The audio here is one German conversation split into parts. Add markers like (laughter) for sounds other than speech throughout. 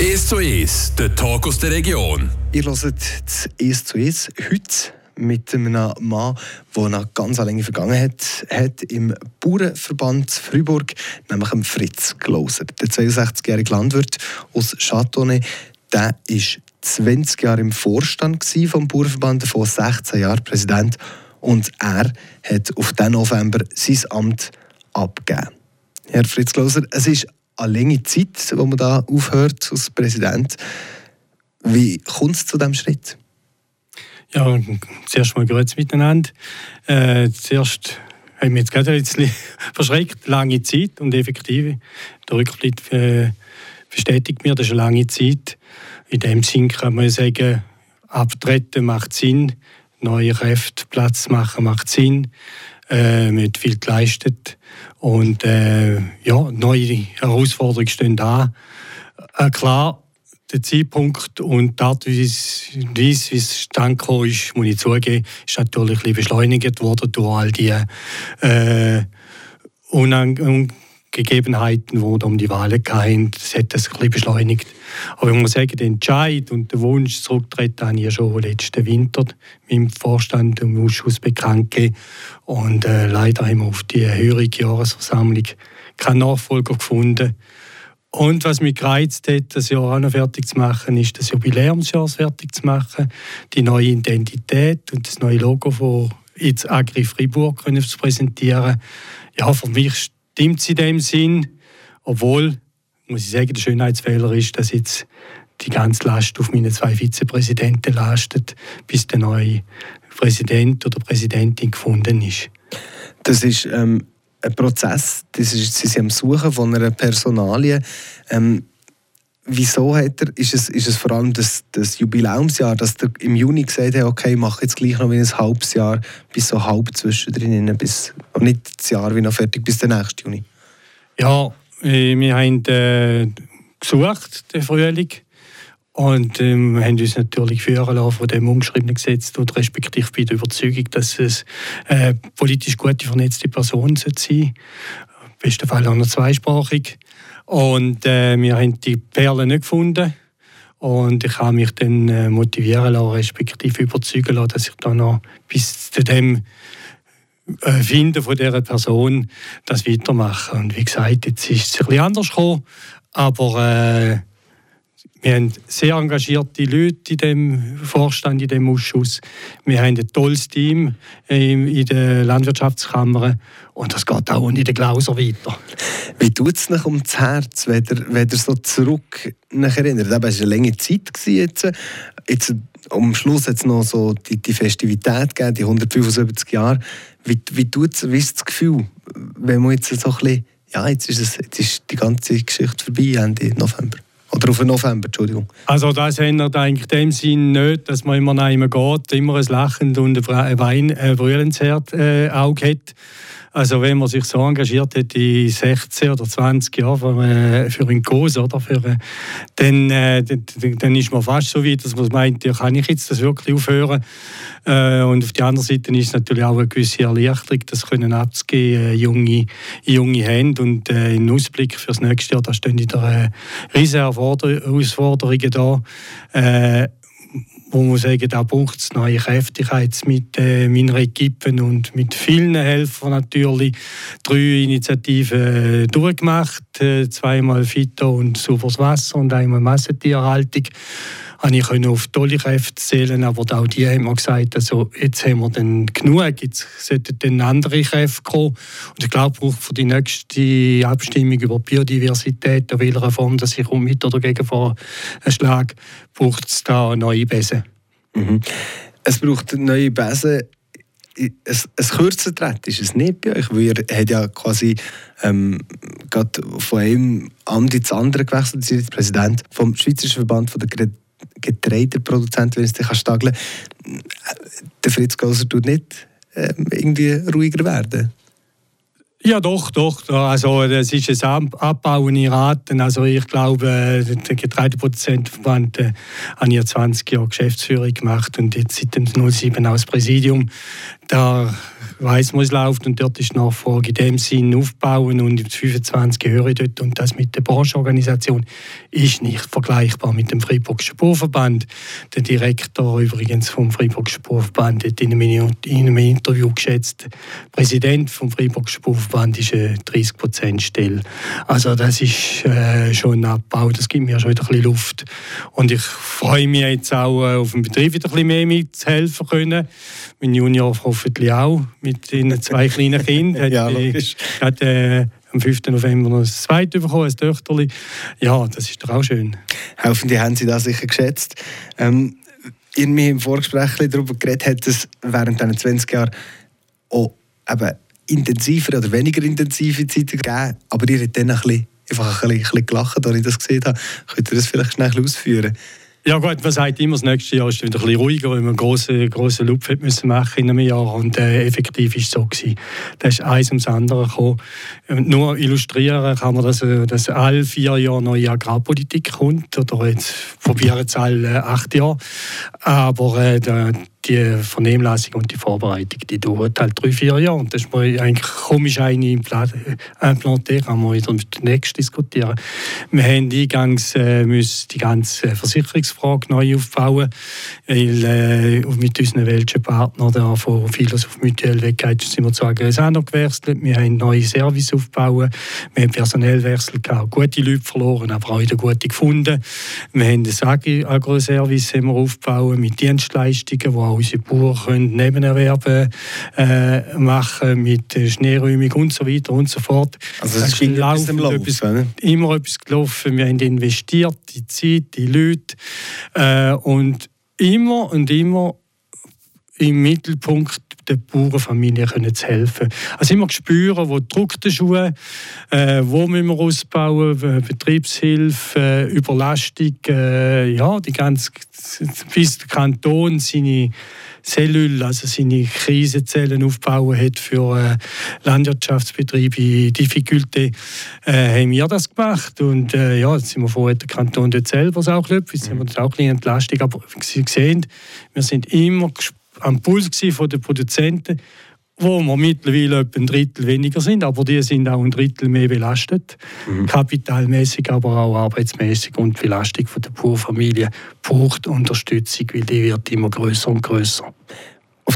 1 zu 1, der Talk aus der Region. Ihr hört das 1 zu 1 heute mit einem Mann, der eine ganz lange Vergangenheit hat im Bauernverband Freiburg, nämlich Fritz Glauser. Der 62-jährige Landwirt aus Châteauneuf, der ist 20 Jahre im Vorstand vom Bauernverband, davon 16 Jahre Präsident und er hat auf den November sein Amt abgegeben. Herr Fritz Glauser, es ist eine lange Zeit, wo man da aufhört als Präsident. Wie kommt es zu diesem Schritt? Ja, zuerst mal grüezi miteinander. Äh, zuerst haben wir jetzt gerade ein bisschen (laughs) verschreckt, lange Zeit und effektiv. Der Rückblick äh, bestätigt mir, das ist eine lange Zeit. In dem Sinn kann man sagen, abtreten macht Sinn, neue Kräfte Platz machen macht Sinn. Äh, mit viel geleistet und äh, ja, neue Herausforderungen stehen an. Äh, klar, der Zeitpunkt und die Art, wie es, wie es zustande ist, muss ich zugeben, ist natürlich ein bisschen beschleunigt worden durch all die äh, Unang Gegebenheiten, die um die Wahlen gehen, das hat das ein bisschen beschleunigt. Aber ich muss sagen, der Entscheid und der Wunsch zurücktreten habe ich ja schon letzten Winter mit dem Vorstand und Ausschuss bekannt gegeben. Und äh, leider haben wir auf die höhere Jahresversammlung keinen Nachfolger gefunden. Und was mich gereizt hat, das Jahr auch noch fertig zu machen, ist das Jubiläumsjahr fertig zu machen, die neue Identität und das neue Logo von jetzt Agri Fribourg zu präsentieren. Ja, für mich stimmt es in dem Sinn, obwohl, muss ich sagen, der Schönheitsfehler ist, dass jetzt die ganze Last auf meine zwei Vizepräsidenten lastet, bis der neue Präsident oder Präsidentin gefunden ist. Das ist ähm, ein Prozess, das ist, Sie sind am Suchen von einer Personalie. Ähm, wieso hat er, ist es, ist es vor allem das, das Jubiläumsjahr, dass er im Juni gesagt hat, okay, ich mache jetzt gleich noch wie ein halbes Jahr, bis so halb zwischendrin, bis, nicht das Jahr wie noch fertig, bis der nächste Juni? Ja, wir haben äh, gesucht, den Frühling. Und ähm, haben uns natürlich führen lassen von dem ungeschriebenen Gesetz und respektive bei der Überzeugung, dass es äh, politisch gute vernetzte Person sein sollte. Im besten Fall auch noch zweisprachig. Und äh, wir haben die Perlen nicht gefunden. Und ich habe mich dann äh, motivieren lassen, respektive überzeugen lassen, dass ich da noch bis zu dem äh, Finden von dieser Person das weitermache. Und wie gesagt, jetzt ist es ein bisschen anders gekommen, aber äh, wir haben sehr engagierte Leute in dem Vorstand, in dem Ausschuss. Wir haben ein tolles Team in der Landwirtschaftskammer und das geht auch in der Glauser weiter. Wie tut es noch um das Herz, wenn ihr, wenn ihr so zurück erinnert? Es war eine lange Zeit jetzt. jetzt am Schluss hat es noch so die, die Festivität gegeben, die 175 Jahre. Wie, wie, tut's, wie ist das Gefühl, wenn man jetzt so ein bisschen, ja, jetzt ist, es, jetzt ist die ganze Geschichte vorbei, Ende November? Oder auf den November, Entschuldigung. Also das ändert eigentlich dem Sinn nicht, dass man immer nach ihm geht, immer ein lachend und ein Wein, ein Brühlensherz äh, Auge hat. Also wenn man sich so engagiert hat in 16 oder 20 Jahren für, äh, für einen Kurs, oder, für, äh, dann, äh, dann ist man fast so weit, dass man meint, ja, kann ich jetzt das wirklich aufhören? Äh, und auf der anderen Seite ist es natürlich auch eine gewisse Erleichterung, das können abzugeben, äh, junge, junge Hände und äh, im Ausblick für das nächste Jahr, da stehen wieder äh, riesige Herausforderungen da. Äh, wo man sagen, da braucht es neue Kräftigkeit mit äh, meiner Equipen und mit vielen Helfern natürlich. Drei Initiativen äh, durchgemacht, äh, zweimal Fito und sauberes Wasser und einmal Massentierhaltung habe ich auf tolle Kräfte zählen, aber auch die haben mir gesagt, also jetzt haben wir dann genug, jetzt sollten dann andere Kräfte kommen. Und ich glaube, auch für die nächste Abstimmung über Biodiversität, in welcher Form dass ich mit oder gegen vorschlage, braucht es da neue Besen. Mhm. Es braucht neue Besen ein, ein kürzer Tritt ist es nicht bei euch, weil ihr habt ja quasi ähm, von einem Amt ins andere gewechselt, ihr seid Präsident vom Schweizerischen Verband von der Getreideproduzent, wenn es dich stageln kann. Der Fritz Gauser tut nicht äh, irgendwie ruhiger werden. Ja, doch, doch. Also, das ist ein Abbauen in Raten. Also, ich glaube, der Getreideproduzentverband äh, hat ja 20 Jahre Geschäftsführung gemacht und jetzt seit dem 07 aus Präsidium. Da weiß, wo es läuft und dort ist die Nachfrage in dem Sinn aufbauen und 25 höre dort und das mit der Branchenorganisation ist nicht vergleichbar mit dem Freiburgischen Bauverband. Der Direktor übrigens vom Freiburgischen Bauverband hat in einem, in einem Interview geschätzt, Präsident vom Freiburgischen Bauverband ist eine 30 Stelle. Also das ist äh, schon ein Abbau, das gibt mir schon wieder ein bisschen Luft und ich freue mich jetzt auch äh, auf dem Betrieb wieder ein bisschen mehr mitzuhelfen können. Mein Junior hoffentlich auch mit den (laughs) zwei kleinen Kindern. ja, logisch. Hat, äh, am 5. November noch ein zweites bekommen, ein Töchterli. Ja, das ist doch auch schön. Hoffentlich haben Sie das sicher geschätzt. Ähm, ihr mir im Vorgespräch darüber geredet hat, dass während diesen 20 Jahren auch eben intensivere oder weniger intensive Zeiten gegeben aber ihr habt dann ein bisschen, einfach ein bisschen, ein bisschen gelacht, als ich das gesehen habe. Könnt ihr das vielleicht schnell ausführen? Ja gut, man sagt immer, das nächste Jahr ist wieder ein bisschen ruhiger, weil man einen grossen, grossen Lupf müssen machen in einem Jahr und äh, effektiv ist es so gewesen. Da ist eins ums andere gekommen. Und nur illustrieren kann man, dass, äh, dass alle vier Jahre neue Agrarpolitik kommt oder jetzt probieren es alle acht Jahre. Aber äh, der, die Vernehmlassung und die Vorbereitung, die dauert halt drei, vier Jahre. Und das ist mir eigentlich komisch eine implantiert, kann man wieder mit dem nächsten diskutieren. Wir haben eingangs äh, müssen die ganze Versicherungsfrage neu aufbauen, weil äh, mit unseren welschen Partnern da von Philos auf weggeht, sind wir zu Agresano gewechselt. Wir haben neue Service aufbauen. Wir haben Personellwechsel gehabt, gute Leute verloren, aber auch wieder gute gefunden. Wir haben das Agro-Service aufbauen mit Dienstleistungen, die auch unsere Bauern Nebenerwerbe äh, machen mit Schneeräumung und so weiter und so fort. Also es ist laufen, etwas, etwas, immer etwas gelaufen. Wir haben investiert, die Zeit, die Leute äh, und immer und immer im Mittelpunkt der Bauernfamilie können zu helfen. Also immer spüren, wo drückt der Schuh, äh, wo müssen wir ausbauen, Betriebshilfe, äh, Überlastung, äh, ja, die ganze, bis der Kanton seine Zellul, also seine Krisenzellen aufbauen hat für äh, Landwirtschaftsbetriebe in Difficulté, äh, haben wir das gemacht. Und äh, ja, jetzt sind wir froh, der Kanton dort selber auch etwas, jetzt haben wir das auch ein bisschen Entlastung. Aber Sie sehen, wir sind immer am Puls von den Produzenten, wo wir mittlerweile etwa ein Drittel weniger sind, aber die sind auch ein Drittel mehr belastet, mhm. kapitalmäßig, aber auch arbeitsmäßig und die Belastung der Purfamilie braucht Unterstützung, weil die wird immer größer und größer.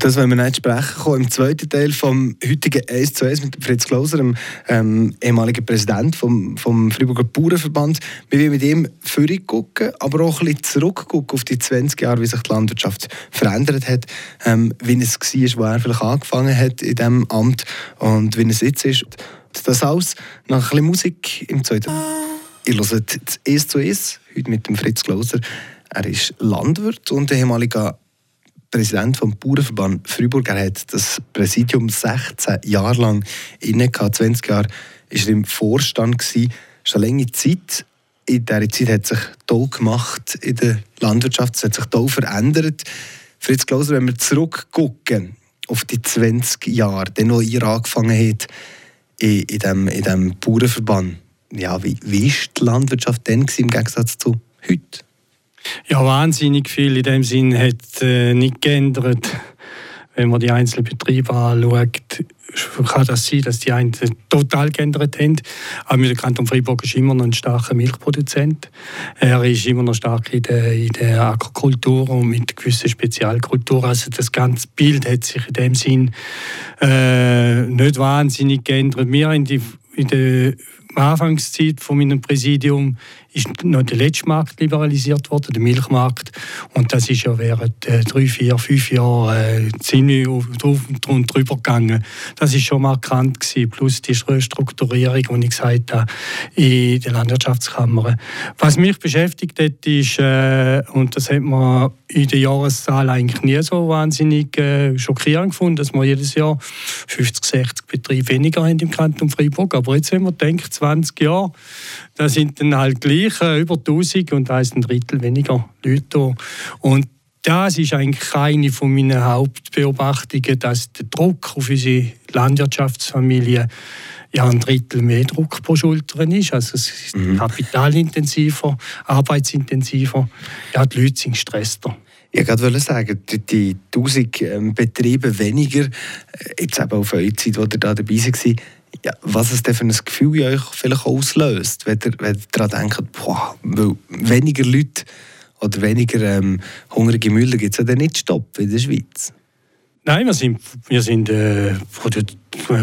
Das wollen wir nicht sprechen kommen. Im zweiten Teil vom heutigen 1 zu 1 mit Fritz Klauser, dem ähm, ehemaligen Präsident vom, vom Freiburger Bauernverband. Wir wollen mit ihm vorhin gucken, aber auch ein bisschen zurückgucken auf die 20 Jahre, wie sich die Landwirtschaft verändert hat, ähm, wie es war, wo er vielleicht angefangen hat in diesem Amt und wie es jetzt ist. Das alles nach ein bisschen Musik im zweiten. Ihr hört das 1 zu 1, heute mit dem Fritz Klauser. Er ist Landwirt und ehemaliger Präsident vom Bauernverband Freiburg. Er hat das Präsidium 16 Jahre lang inne 20 Jahre war er im Vorstand gewesen. Das ist eine lange Zeit. In dieser Zeit hat sich toll gemacht in der Landwirtschaft. Es hat sich toll verändert. Fritz Klauser, wenn wir zurückgucken auf die 20 Jahre, dann, wo ihr angefangen habt in, in, dem, in Bauernverband, ja, wie, wie war die Landwirtschaft dann im Gegensatz zu heute? Ja, wahnsinnig viel in dem Sinn hat äh, nicht geändert. Wenn man die einzelnen Betriebe anschaut, kann das sein, dass die einen total geändert haben. Aber der Kanton Freiburg ist immer noch ein starker Milchproduzent. Er ist immer noch stark in der, in der Aquakultur und mit gewissen Spezialkulturen. Also das ganze Bild hat sich in dem Sinn äh, nicht wahnsinnig geändert. Wir in, die, in der Anfangszeit von meinem Präsidium ist noch der letzte Markt liberalisiert worden, der Milchmarkt. Und das ist ja während äh, drei, vier, fünf Jahren äh, ziemlich drauf und drüber gegangen. Das ist schon markant gewesen, plus die Restrukturierung, die ich gesagt habe, in der Landwirtschaftskammer. Was mich beschäftigt hat, ist, äh, und das hat man in der Jahreszahl eigentlich nie so wahnsinnig äh, schockierend gefunden, dass wir jedes Jahr 50, 60 Betriebe weniger haben im Kanton Freiburg. Aber jetzt, wenn man denkt, 20 Jahre, da sind dann halt gleich äh, über 1000 und da ist ein Drittel weniger Leute. Und das ist eigentlich eine von meinen Hauptbeobachtungen, dass der Druck auf unsere Landwirtschaftsfamilie ja ein Drittel mehr Druck pro Schulter ist. Also es ist mhm. kapitalintensiver, arbeitsintensiver. Ja, die Leute sind gestresster. Ich wollte sagen, die 1000 ähm, Betriebe weniger, äh, jetzt eben auf eure Zeit, wo ihr da dabei war, ja, was es denn für ein Gefühl in euch vielleicht auslöst, wenn ihr, wenn ihr daran denkt, boah, weniger Leute oder weniger ähm, hungrige Müller gibt es ja dann nicht Stopp in der Schweiz. Nein, wir sind, wir sind äh, produ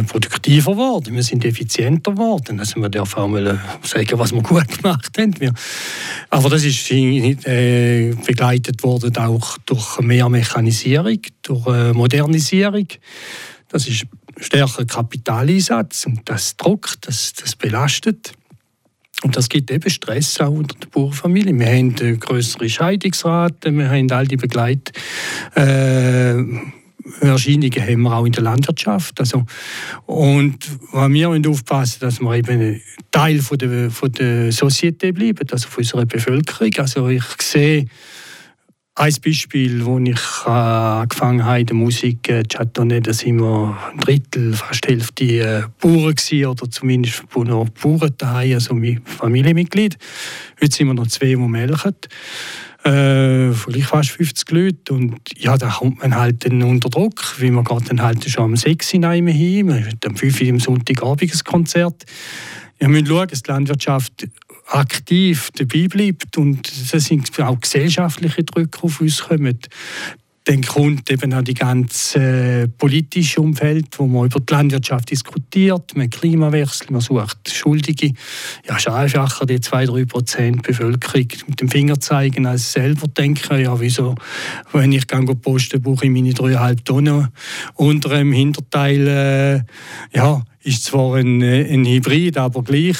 produktiver geworden, wir sind effizienter geworden. Also man darf auch mal äh, sagen, was wir gut (laughs) gemacht haben. Wir, aber das ist äh, begleitet worden auch durch mehr Mechanisierung, durch äh, Modernisierung. Das ist stärker Kapitaleinsatz und das druckt, das, das belastet. Und das gibt eben Stress auch unter der Bauernfamilie. Wir haben größere Scheidungsraten, wir haben all die Begleit... Äh, Erscheinungen haben wir auch in der Landwirtschaft. Also, und wir müssen aufpassen, dass wir eben Teil von der, von der Société bleiben, also von unserer Bevölkerung. Also ich sehe ein Beispiel, wo ich äh, angefangen habe, in der Musik äh, Chatonnet, da sind wir ein Drittel, fast die Hälfte äh, Bauern gewesen, oder zumindest noch Bauern daheim, also mein Familienmitglied. Heute sind wir noch zwei, die melken äh, vielleicht fast 50 Leute. Und ja, da kommt man halt dann unter Druck, weil man geht dann halt schon am 6 Uhr hin, man hat am 5 Uhr am Sonntagabend ein Konzert. Wir müssen schauen, dass die Landwirtschaft aktiv dabei bleibt und es sind auch gesellschaftliche Drücke auf uns kommen dann kommt eben auch die ganze äh, politische Umfeld, wo man über die Landwirtschaft diskutiert, man Klimawechsel, man sucht Schuldige. Ja, es ist einfacher, die 2-3 Prozent Bevölkerung mit dem Finger zeigen, als selber denken, ja, wieso, wenn ich gehe posten, brauche ich meine 3,5 Tonnen. Unter dem Hinterteil, äh, ja, ist zwar ein, äh, ein Hybrid, aber gleich.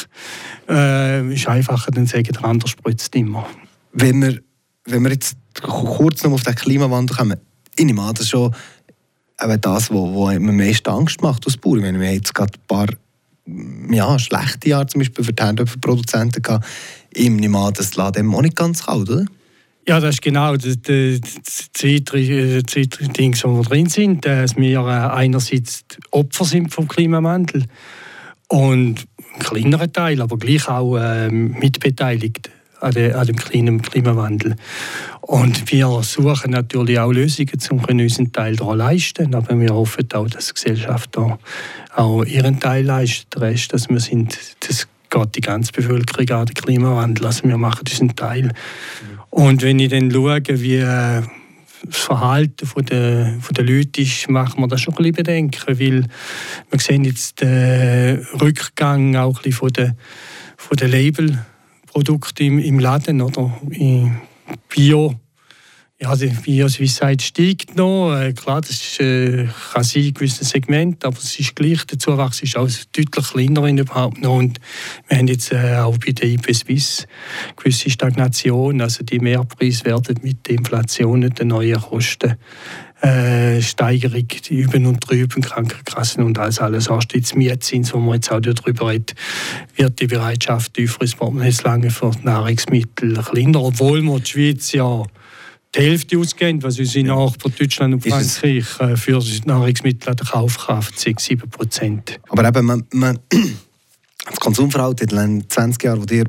Äh, ist einfacher, dann sagen der andere spritzt immer. Wenn wir, wenn wir jetzt kurz noch auf den Klimawandel kommen. Ich nehme an, das ist schon eben das, was mir am meisten Angst macht als Bauer. wir haben jetzt gerade ein paar ja, schlechte Jahre zum Beispiel für die Herdöpfelproduzenten gehabt. Ich nehme an, das lässt dem auch nicht ganz kalt, oder? Ja, das ist genau das, das, das zweite Ding, wo wir drin sind, dass wir äh, einerseits Opfer sind vom Klimawandel und ein kleinerer Teil, aber gleich auch äh, mitbeteiligt an, de, an dem Klimawandel. Und wir suchen natürlich auch Lösungen, um unseren Teil daran leisten. Aber wir hoffen auch, dass die Gesellschaft da auch ihren Teil leistet. Der Rest, dass wir sind, das geht die ganze Bevölkerung an den Klimawandel. Also wir machen unseren Teil. Und wenn ich dann schaue, wie äh, das Verhalten der, der Leute ist, macht man das schon ein bisschen bedenken, weil wir sehen jetzt den Rückgang auch ein bisschen von den, von den Label Produkte im, im Laden oder Bio. Ja, die Bio-Swissheit steigt noch. Äh, klar, das äh, kann sein in gewissen Segmenten, aber es ist gleich. Der Zuwachs ist auch deutlich kleiner in überhaupt noch. Und wir haben jetzt äh, auch bei der IP Swiss gewisse Stagnation. Also die Mehrpreise werden mit der Inflation und den neuen Kosten äh, Steigerung, die Üben und Drüben, Krankenkassen und alles, alles Anstiegs Mietzins, wo man jetzt auch darüber redet, wird die Bereitschaft tieferes Portemonnaie lange für Nahrungsmittel kleiner, obwohl wir die Schweiz ja die Hälfte ausgeben, was unsere. Nachbarn Deutschland und Frankreich äh, für Nahrungsmittel an der Kaufkraft 6, 7 Prozent. Aber eben, man, man, (clears throat) das Konsumverhalten in den 20 Jahren, wo ihr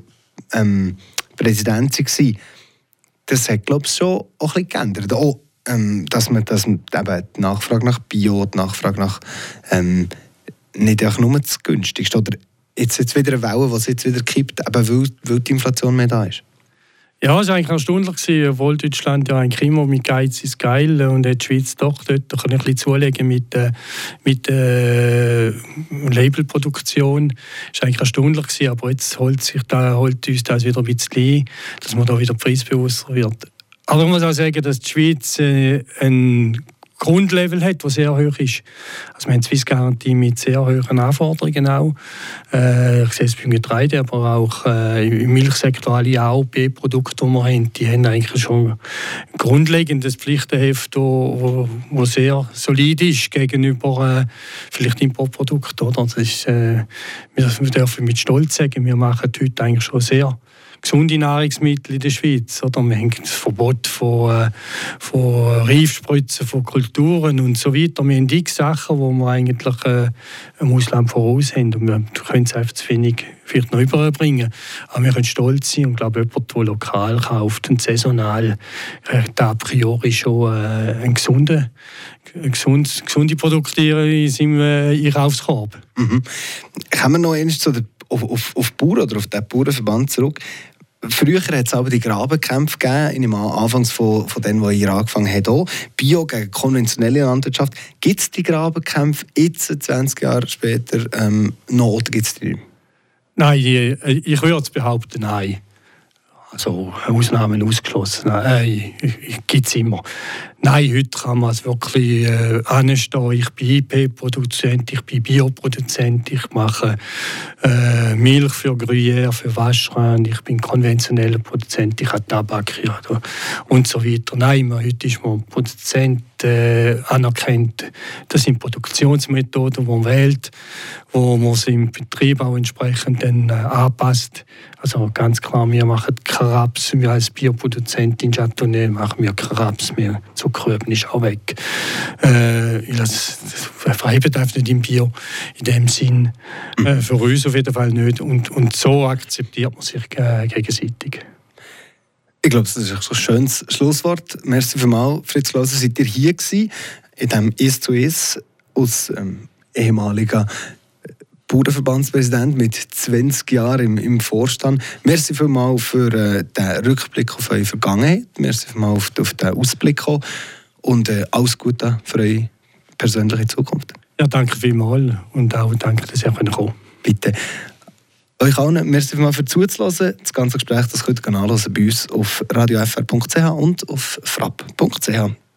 ähm, Präsident war, das hat, glaube ich, schon auch ein bisschen geändert. Auch ähm, dass man dass eben die Nachfrage nach Bio, die Nachfrage nach ähm, nicht auch nur das günstigste oder jetzt, jetzt wieder eine Welle, die jetzt wieder kippt, eben weil, weil die Inflation mehr da ist. Ja, es war eigentlich erstaunlich, obwohl Deutschland ja eigentlich immer mit Geiz ist geil und die Schweiz doch dort ein bisschen zulegen mit, äh, mit äh, Labelproduktion. Das war eigentlich erstaunlich, aber jetzt holt, sich da, holt uns das wieder ein bisschen ein, dass man da wieder preisbewusster wird. Aber ich muss auch sagen, dass die Schweiz äh, ein Grundlevel hat, das sehr hoch ist. Also wir haben Swiss Garantie mit sehr hohen Anforderungen auch. Äh, ich sehe es beim Getreide, aber auch äh, im Milchsektor alle AOP-Produkte, die wir haben, die haben eigentlich schon ein grundlegendes Pflichtenheft, das sehr solid ist gegenüber vielleicht Importprodukten. Oder? Das ist, wir dürfen mit Stolz sagen, wir machen heute eigentlich schon sehr gesunde Nahrungsmittel in der Schweiz. Oder? Wir haben das Verbot von, äh, von Reifspritzen, von Kulturen und so weiter. Wir haben x Sachen, wo wir eigentlich äh, im Ausland voraus haben und wir können es einfach zu wenig vielleicht noch überbringen. Aber wir können stolz sein und glaube, jemand, der lokal kauft und saisonal, hat a priori schon äh, ein gesunde, gesund, gesunde Produkte in seinem äh, Einkaufskorb. Mhm. Kommen wir noch einmal zu der, auf, auf, auf Bauern oder auf den Bauernverband zurück. Früher hat es aber die Grabenkämpfe gegeben, dem anfangs von, von denen, die ihr angefangen hat, auch. Bio gegen konventionelle Landwirtschaft. Gibt es die Grabenkämpfe jetzt, 20 Jahre später, ähm, noch oder gibt es die? Nein, ich, ich würde behaupten, nein. Also Ausnahmen ausgeschlossen. Nein, gibt es immer. Nein, heute kann man es wirklich äh, anstehen. Ich bin IP-Produzent, ich bin Bioproduzent, ich mache äh, Milch für Gruyère, für Waschran, ich bin konventioneller Produzent, ich habe Tabak ja, und so weiter. Nein, heute ist man Produzent äh, anerkannt. Das sind Produktionsmethoden, die man wählt, wo man sie im Betrieb auch entsprechend dann, äh, anpasst. Also ganz klar, wir machen Karaps, wir als Bioproduzent in Châteauneuf machen wir Karaps, wir Zuckerrüben ist auch weg. Äh, das, das Freibedarf nicht im Bio in dem Sinn. Äh, für uns auf jeden Fall nicht. Und, und so akzeptiert man sich äh, gegenseitig. Ich glaube, das ist ein schönes Schlusswort. Merci vielmals, Fritz Klauser, seid ihr hier gewesen, in diesem «Is to Is» aus ähm, ehemaliger Bauernverbandspräsident mit 20 Jahren im, im Vorstand. Merci vielmals für äh, den Rückblick auf eure Vergangenheit. Merci vielmals auf, auf den Ausblick und äh, alles Gute für eure persönliche Zukunft. Ja, danke vielmals und auch danke, dass ihr kommen konnte. Bitte. Euch allen, merci vielmals für zuzuhören. Das ganze Gespräch das könnt ihr nachlesen bei uns auf radiofr.ch und auf frapp.ch.